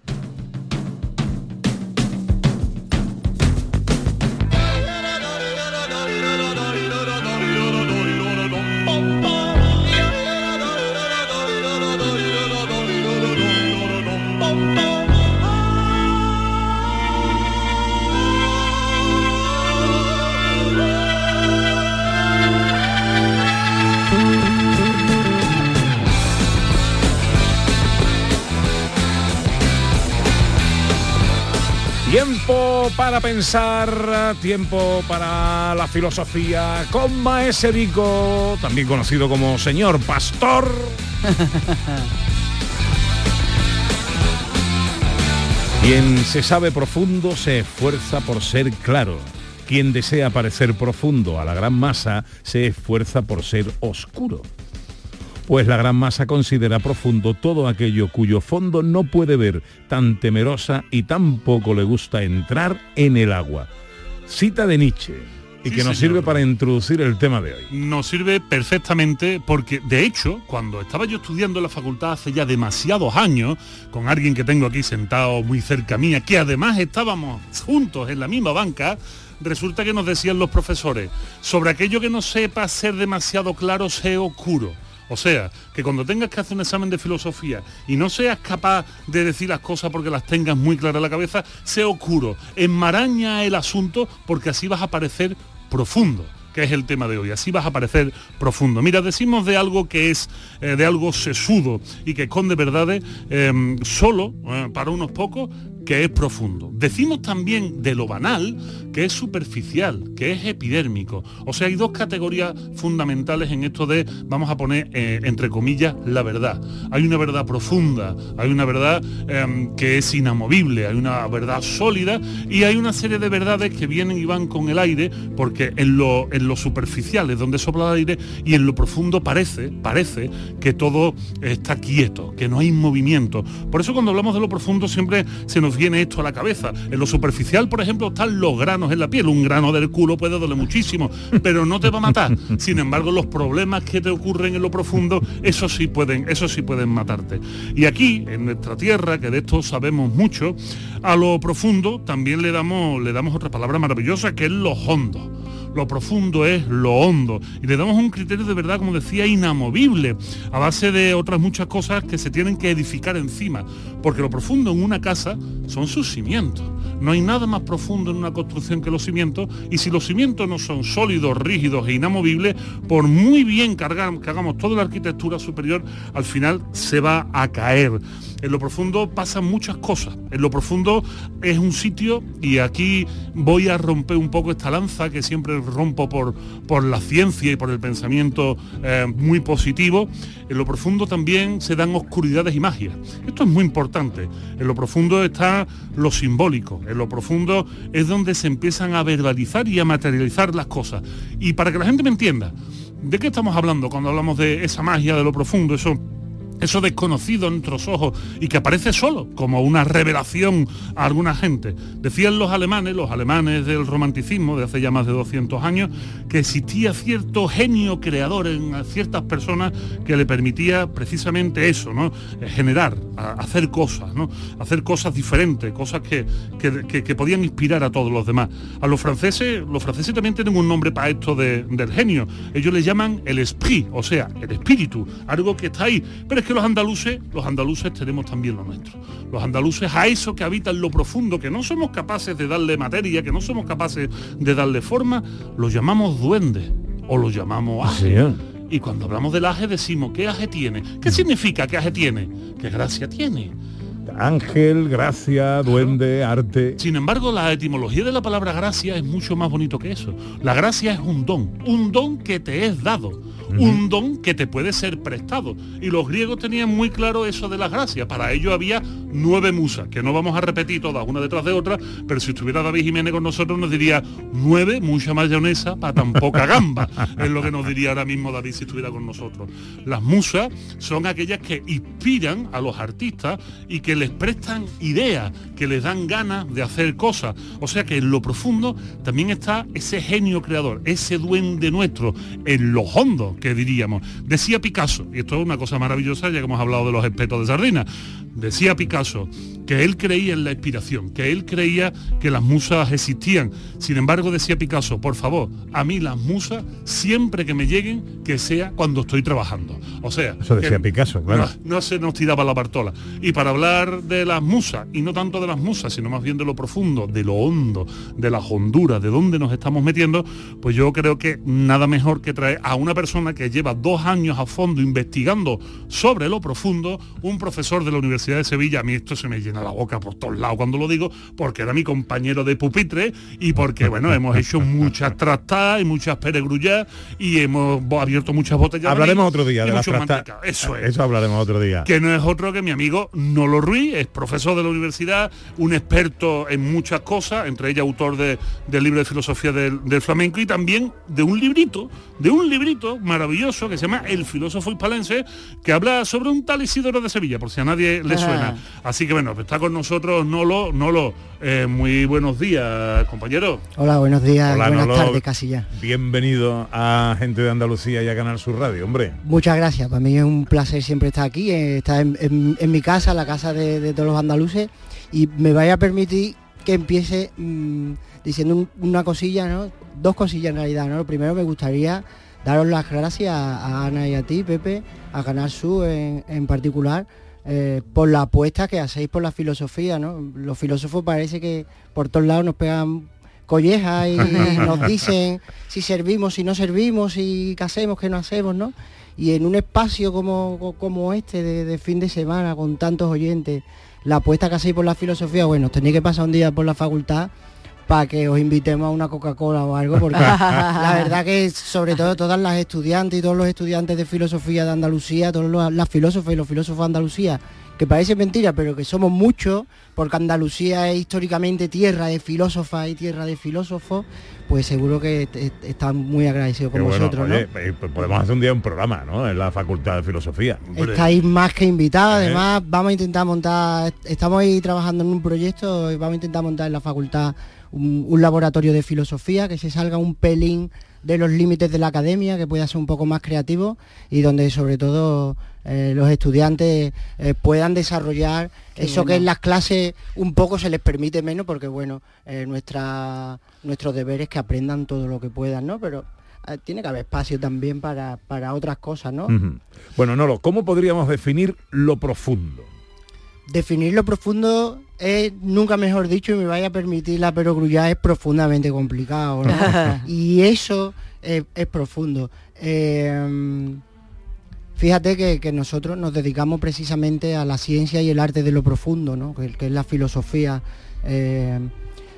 Tiempo para pensar, tiempo para la filosofía con Maeserico, también conocido como señor pastor. <laughs> Quien se sabe profundo se esfuerza por ser claro. Quien desea parecer profundo a la gran masa se esfuerza por ser oscuro. Pues la gran masa considera profundo todo aquello cuyo fondo no puede ver, tan temerosa y tan poco le gusta entrar en el agua. Cita de Nietzsche, y que nos sirve para introducir el tema de hoy. Nos sirve perfectamente porque, de hecho, cuando estaba yo estudiando en la facultad hace ya demasiados años, con alguien que tengo aquí sentado muy cerca mía, que además estábamos juntos en la misma banca, resulta que nos decían los profesores, sobre aquello que no sepa ser demasiado claro, sé oscuro. O sea, que cuando tengas que hacer un examen de filosofía y no seas capaz de decir las cosas porque las tengas muy claras en la cabeza, sé oscuro. Enmaraña el asunto porque así vas a parecer profundo que es el tema de hoy. Así vas a parecer profundo. Mira, decimos de algo que es eh, de algo sesudo y que esconde verdades em, solo eh, para unos pocos que es profundo. Decimos también de lo banal, que es superficial, que es epidérmico. O sea, hay dos categorías fundamentales en esto de, vamos a poner eh, entre comillas, la verdad. Hay una verdad profunda, hay una verdad em, que es inamovible, hay una verdad sólida y hay una serie de verdades que vienen y van con el aire, porque en lo, en lo superficial es donde sopla el aire y en lo profundo parece, parece que todo está quieto, que no hay movimiento. Por eso cuando hablamos de lo profundo siempre se nos viene esto a la cabeza. En lo superficial, por ejemplo, están los granos en la piel. Un grano del culo puede doler muchísimo, pero no te va a matar. Sin embargo, los problemas que te ocurren en lo profundo, eso sí pueden, eso sí pueden matarte. Y aquí, en nuestra tierra, que de esto sabemos mucho, a lo profundo también le damos, le damos otra palabra maravillosa que es lo hondo lo profundo es lo hondo. Y le damos un criterio de verdad, como decía, inamovible, a base de otras muchas cosas que se tienen que edificar encima. Porque lo profundo en una casa son sus cimientos. No hay nada más profundo en una construcción que los cimientos. Y si los cimientos no son sólidos, rígidos e inamovibles, por muy bien que hagamos toda la arquitectura superior, al final se va a caer. En lo profundo pasan muchas cosas. En lo profundo es un sitio, y aquí voy a romper un poco esta lanza que siempre rompo por, por la ciencia y por el pensamiento eh, muy positivo. En lo profundo también se dan oscuridades y magia. Esto es muy importante. En lo profundo está lo simbólico. En lo profundo es donde se empiezan a verbalizar y a materializar las cosas. Y para que la gente me entienda, ¿de qué estamos hablando cuando hablamos de esa magia de lo profundo? Eso eso desconocido en nuestros ojos y que aparece solo, como una revelación a alguna gente. Decían los alemanes, los alemanes del romanticismo de hace ya más de 200 años, que existía cierto genio creador en ciertas personas que le permitía precisamente eso, ¿no? Eh, generar, hacer cosas, ¿no? Hacer cosas diferentes, cosas que, que, podían inspirar a todos los demás. A los franceses, los franceses también tienen un nombre para esto del genio. Ellos le llaman el esprit, o sea, el espíritu, algo que está ahí. Pero que los andaluces, los andaluces tenemos también lo nuestro. Los andaluces a eso que habita en lo profundo, que no somos capaces de darle materia, que no somos capaces de darle forma, lo llamamos duende o lo llamamos aje. Y cuando hablamos del aje decimos, ¿qué aje tiene? ¿Qué significa que aje tiene? ¿Qué gracia tiene? Ángel, gracia, duende, arte. Sin embargo, la etimología de la palabra gracia es mucho más bonito que eso. La gracia es un don, un don que te es dado un don que te puede ser prestado. Y los griegos tenían muy claro eso de las gracias. Para ello había nueve musas, que no vamos a repetir todas una detrás de otra, pero si estuviera David Jiménez con nosotros nos diría nueve, mucha mayonesa para tan poca gamba. <laughs> es lo que nos diría ahora mismo David si estuviera con nosotros. Las musas son aquellas que inspiran a los artistas y que les prestan ideas, que les dan ganas de hacer cosas. O sea que en lo profundo también está ese genio creador, ese duende nuestro, en lo hondo que diríamos. Decía Picasso, y esto es una cosa maravillosa ya que hemos hablado de los espetos de sardina, decía Picasso que él creía en la inspiración, que él creía que las musas existían. Sin embargo, decía Picasso, por favor, a mí las musas, siempre que me lleguen, que sea cuando estoy trabajando. O sea, eso decía Picasso, claro. No, se nos tiraba la partola. Y para hablar de las musas, y no tanto de las musas, sino más bien de lo profundo, de lo hondo, de las honduras, de dónde nos estamos metiendo, pues yo creo que nada mejor que traer a una persona que lleva dos años a fondo investigando sobre lo profundo, un profesor de la Universidad de Sevilla, a mí esto se me llena la boca por todos lados cuando lo digo, porque era mi compañero de pupitre y porque, bueno, hemos hecho muchas <laughs> trastadas y muchas peregrullas y hemos abierto muchas botellas. Hablaremos otro día de las Eso es. Eso hablaremos otro día. Que no es otro que mi amigo Nolo Ruiz, es profesor de la universidad, un experto en muchas cosas, entre ellas autor del libro de filosofía del, flamenco y también de un librito, de un librito maravilloso que se llama El filósofo hispalense, que habla sobre un tal Isidoro de Sevilla, por si a nadie le suena. Así que bueno, está con nosotros Nolo, Nolo, eh, muy buenos días, compañero. Hola, buenos días, buenas tardes casi ya. Bienvenido a Gente de Andalucía a Canal Sur Radio, hombre. Muchas gracias, para mí es un placer siempre estar aquí, eh, estar en, mi casa, la casa de, todos los andaluces, y me vaya a permitir que empiece mm, diciendo una cosilla, ¿no? Dos cosillas en realidad, ¿no? Lo primero me gustaría daros las gracias a, Ana y a ti, Pepe, a Canal Sur en particular, eh, por la apuesta que hacéis por la filosofía, ¿no? Los filósofos parece que por todos lados nos pegan collejas y <laughs> nos dicen si servimos, si no servimos, si qué hacemos, qué no hacemos, ¿no? Y en un espacio como, como este de, fin de semana, con tantos oyentes, la apuesta que hacéis por la filosofía, bueno, tenéis que pasar un día por la facultad para que os invitemos a una Coca-Cola o algo, porque <laughs> la verdad que sobre todo todas las estudiantes y todos los estudiantes de filosofía de Andalucía, todos las filósofos y los filósofos de Andalucía, que parece mentira, pero que somos muchos, porque Andalucía es históricamente tierra de filósofas y tierra de filósofos, pues seguro que están muy agradecidos con vosotros. Eh, pues podemos hacer un día un programa, ¿no? En la Facultad de Filosofía. Estáis más que invitados, ¿Eh? además vamos a intentar montar, estamos ahí trabajando en un proyecto y vamos a intentar montar en la facultad un, laboratorio de filosofía, que se salga un pelín de los límites de la academia, que pueda ser un poco más creativo y donde sobre todo eh, los estudiantes eh, puedan desarrollar eso que en las clases un poco se les permite menos, porque bueno, eh, nuestra, nuestros deberes que aprendan todo lo que puedan, ¿no? Pero tiene que haber espacio también para, para otras cosas, ¿no? Bueno, Nolo, ¿cómo podríamos definir lo profundo? definir lo profundo es, nunca mejor dicho, y me vaya a permitir la perogrullada, es profundamente complicado. <laughs> y eso es, profundo. Eh, fíjate que, nosotros nos dedicamos precisamente a la ciencia y el arte de lo profundo, ¿no? que, es la filosofía. Eh,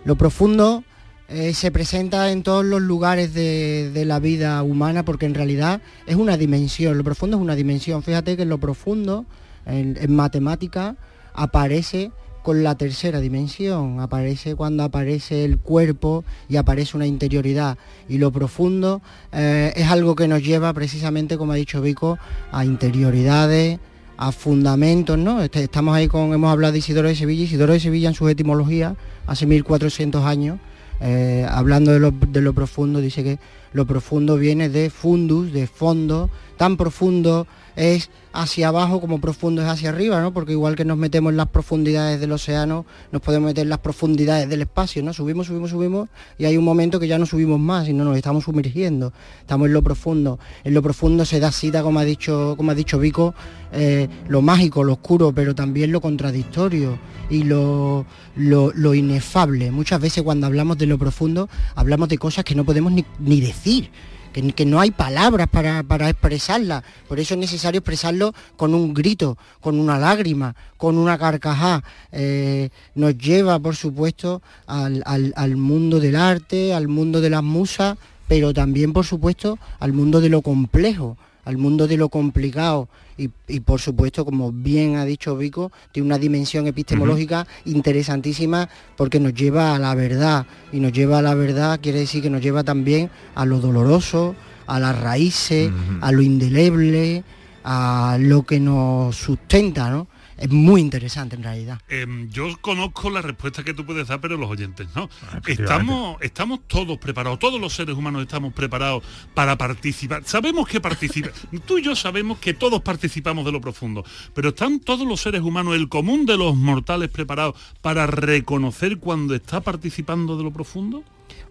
lo profundo eh, se presenta en todos los lugares de, la vida humana porque en realidad es una dimensión, lo profundo es una dimensión. Fíjate que en lo profundo, en, en matemática, aparece con la tercera dimensión, aparece cuando aparece el cuerpo y aparece una interioridad. Y lo profundo eh, es algo que nos lleva precisamente, como ha dicho Vico, a interioridades, a fundamentos, ¿no? Este, estamos ahí con, hemos hablado de Isidoro de Sevilla, Isidoro de Sevilla en su etimología, hace 1400 años, eh, hablando de lo, de lo profundo, dice que lo profundo viene de fundus, de fondo, tan profundo es hacia abajo como profundo es hacia arriba, ¿no? Porque igual que nos metemos en las profundidades del océano, nos podemos meter en las profundidades del espacio, ¿no? Subimos, subimos, subimos y hay un momento que ya no subimos más y no nos estamos sumergiendo. Estamos en lo profundo. En lo profundo se da cita, como ha dicho, como ha dicho Vico, eh, lo mágico, lo oscuro, pero también lo contradictorio y lo, lo, inefable. Muchas veces cuando hablamos de lo profundo hablamos de cosas que no podemos ni, decir que, no hay palabras para, para expresarla. Por eso es necesario expresarlo con un grito, con una lágrima, con una carcajada. Eh, nos lleva, por supuesto, al, al mundo del arte, al mundo de las musas, pero también, por supuesto, al mundo de lo complejo, al mundo de lo complicado y, por supuesto, como bien ha dicho Vico, tiene una dimensión epistemológica interesantísima porque nos lleva a la verdad. Y nos lleva a la verdad quiere decir que nos lleva también a lo doloroso, a las raíces, a lo indeleble, a lo que nos sustenta, ¿no? Es muy interesante en realidad. Em, yo conozco la respuesta que tú puedes dar, pero los oyentes no. Estamos, estamos todos preparados, todos los seres humanos estamos preparados para participar. Sabemos que participa. <laughs> tú y yo sabemos que todos participamos de lo profundo, pero ¿están todos los seres humanos, el común de los mortales, preparados para reconocer cuando está participando de lo profundo?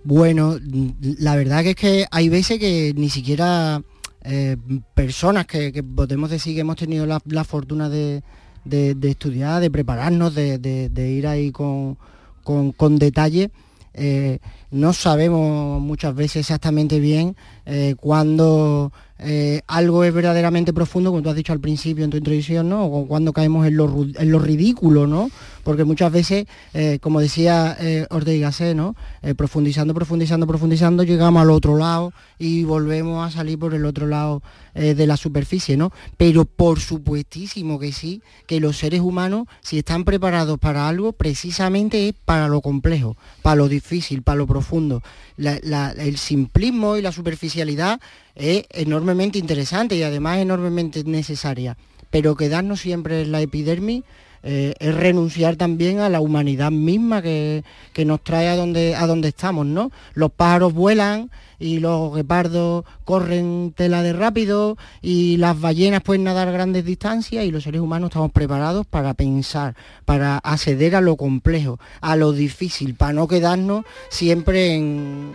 Bueno, la verdad que es que hay veces que ni siquiera eh, personas que, podemos decir que hemos tenido la fortuna de, de, estudiar, de prepararnos, de, ir ahí con, con, detalle. Eh, no sabemos muchas veces exactamente bien eh, cuando eh, algo es verdaderamente profundo, como tú has dicho al principio en tu introducción, ¿no? O cuando caemos en lo, en lo ridículo, ¿no? Porque muchas veces, eh, como decía eh, Ortega ¿no? profundizando, profundizando, profundizando, llegamos al otro lado y volvemos a salir por el otro lado de la superficie, ¿no? Pero por supuestísimo que sí, que los seres humanos, si están preparados para algo, precisamente es para lo complejo, para lo difícil, para lo profundo. el simplismo y la superficialidad es enormemente interesante y además enormemente necesaria, pero quedarnos siempre en la epidermis eh, es renunciar también a la humanidad misma que, nos trae a donde, a donde estamos, ¿no? Los pájaros vuelan y los guepardos corren tela de rápido y las ballenas pueden nadar grandes distancias y los seres humanos estamos preparados para pensar, para acceder a lo complejo, a lo difícil, para no quedarnos siempre en,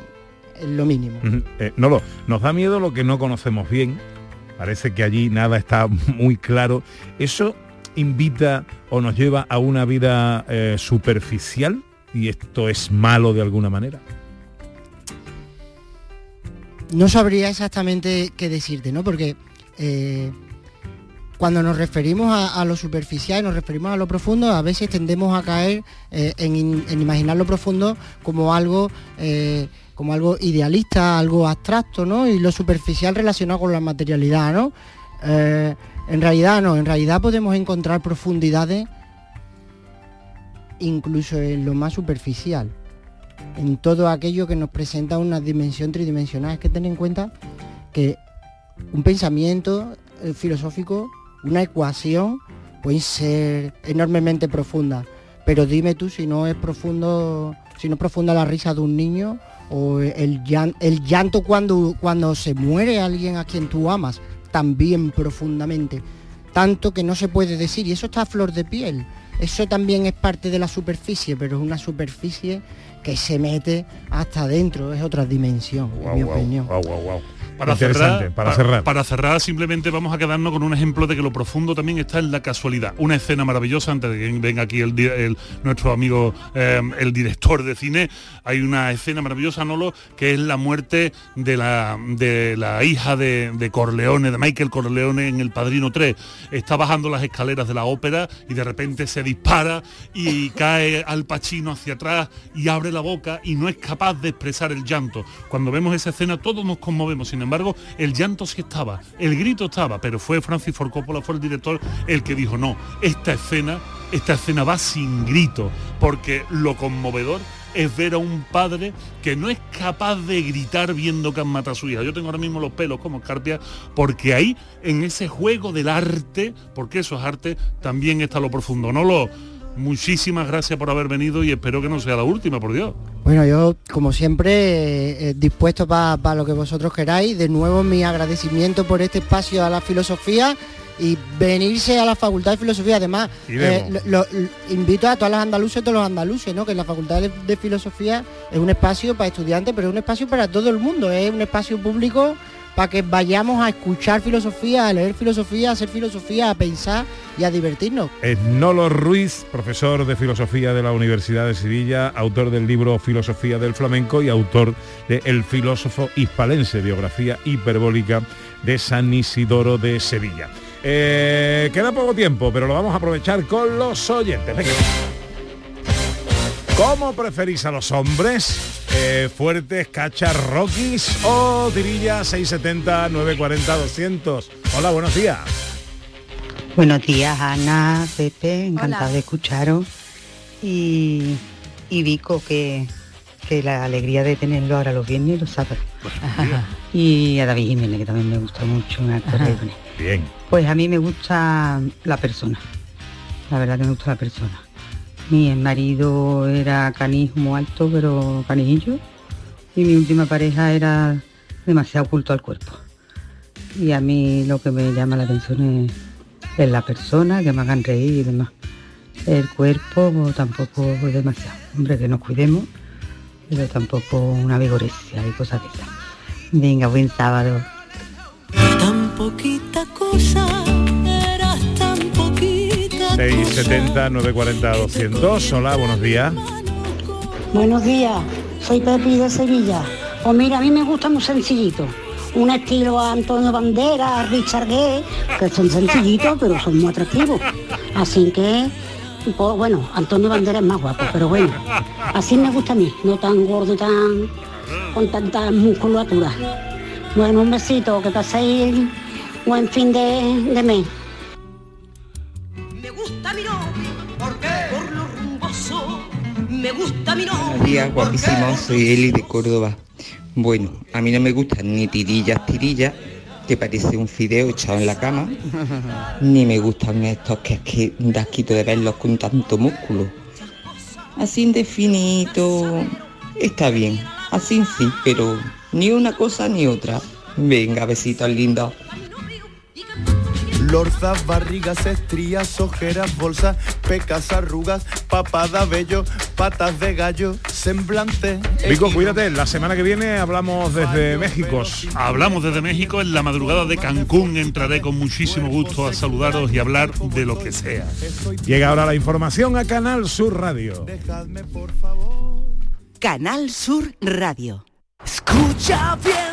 lo mínimo. Eh, no nos da miedo lo que no conocemos bien. Parece que allí nada está <laughs> muy claro. Eso invita o nos lleva a una vida eh, superficial y esto es malo de alguna manera. No sabría exactamente qué decirte, ¿no? Porque eh, cuando nos referimos a, lo superficial, nos referimos a lo profundo, a veces tendemos a caer en, imaginar lo profundo como algo como algo idealista, algo abstracto, ¿no? Y lo superficial relacionado con la materialidad, ¿no? Eh, en realidad no, en realidad podemos encontrar profundidades incluso en lo más superficial, en todo aquello que nos presenta una dimensión tridimensional. Es que ten en cuenta que un pensamiento eh, filosófico, una ecuación, puede ser enormemente profunda, pero dime tú si no es profundo, si no profunda la risa de un niño o el, el llanto cuando, cuando se muere alguien a quien tú amas, también profundamente. Tanto que no se puede decir, y eso está a flor de piel. Eso también es parte de la superficie, pero es una superficie que se mete hasta adentro, es otra dimensión, en mi opinión. Para cerrar, para, cerrar. Para cerrar, simplemente vamos a quedarnos con un ejemplo de que lo profundo también está en la casualidad. Una escena maravillosa, antes de que venga aquí el, nuestro amigo, em, el director de cine, hay una escena maravillosa, Nolo, que es la muerte de la, de la hija de, Corleone, de Michael Corleone en El Padrino 3. Está bajando las escaleras de la ópera y de repente se dispara y cae al pachino hacia atrás y abre la boca y no es capaz de expresar el llanto. Cuando vemos esa escena todos nos conmovemos, sin embargo, el llanto sí estaba, el grito estaba, pero fue Francis Ford Coppola, fue el director, el que dijo, no, esta escena, esta escena va sin grito, porque lo conmovedor es ver a un padre que no es capaz de gritar viendo que han matado a su hija. Yo tengo ahora mismo los pelos como escarpia, porque ahí, en ese juego del arte, porque eso es arte, también está lo profundo. No lo muchísimas gracias por haber venido y espero que no sea la última, por Dios. Bueno, yo como siempre eh, eh, dispuesto para lo que vosotros queráis. De nuevo mi agradecimiento por este espacio a la filosofía y venirse a la Facultad de Filosofía. Además, eh, lo, invito a todas las andaluces y todos los andaluces, ¿no? que la Facultad de Filosofía es un espacio para estudiantes, pero es un espacio para todo el mundo, es un espacio público para que vayamos a escuchar filosofía, a leer filosofía, a hacer filosofía, a pensar y a divertirnos. Nolo Ruiz, profesor de filosofía de la Universidad de Sevilla, autor del libro Filosofía del Flamenco y autor de El filósofo hispalense, biografía hiperbólica de San Isidoro de Sevilla. Eh, queda poco tiempo, pero lo vamos a aprovechar con los oyentes. ¿Cómo preferís a los hombres? Eh, fuertes, cachas, rockies o dirilla 670 940 200. Hola, buenos días. Buenos días, Ana, Pepe, encantado de escucharos. Y, y Vico, que, que la alegría de tenerlo ahora los viernes y los sábados. y a David Jiménez, que también me gusta mucho, me Bien. Pues a mí me gusta la persona. La verdad que me gusta la persona mi marido era canismo alto, pero canijillo. Y mi última pareja era demasiado oculto al cuerpo. Y a mí lo que me llama la atención es, la persona, que me hagan reír y demás. El cuerpo tampoco es demasiado. Hombre, que nos cuidemos, pero tampoco una vigoresia y cosas de esas. Venga, buen sábado. 670 940 200. Hola, buenos días. Buenos días, soy Pepi de Sevilla. Pues mira, a mí me gusta muy sencillito. un estilo Antonio Bandera, Richard Gay, que son sencillitos pero son muy atractivos. Así que, pues, bueno, Antonio Bandera es más guapo, pero bueno, así me gusta a mí, no tan gordo, tan con tanta musculatura. Bueno, un besito, que paséis buen fin de, de mes. Días, guapísimo, soy Eli de Córdoba. Bueno, a mí no me gustan ni tirillas, tirillas, que parece un fideo echado en la cama, <laughs> ni me gustan estos que es que da asquito de verlos con tanto músculo. Así indefinito, está bien, así sí, pero ni una cosa ni otra. Venga, besitos lindos. Lorzas, barrigas, estrías, ojeras, bolsas, pecas, arrugas, papada, vello, patas de gallo, semblante. Vico, cuídate, la semana que viene hablamos desde México. Hablamos desde México en la madrugada de Cancún. Entraré con muchísimo gusto a saludaros y hablar de lo que sea. Llega ahora la información a Canal Sur Radio. Canal Sur Radio. Escucha bien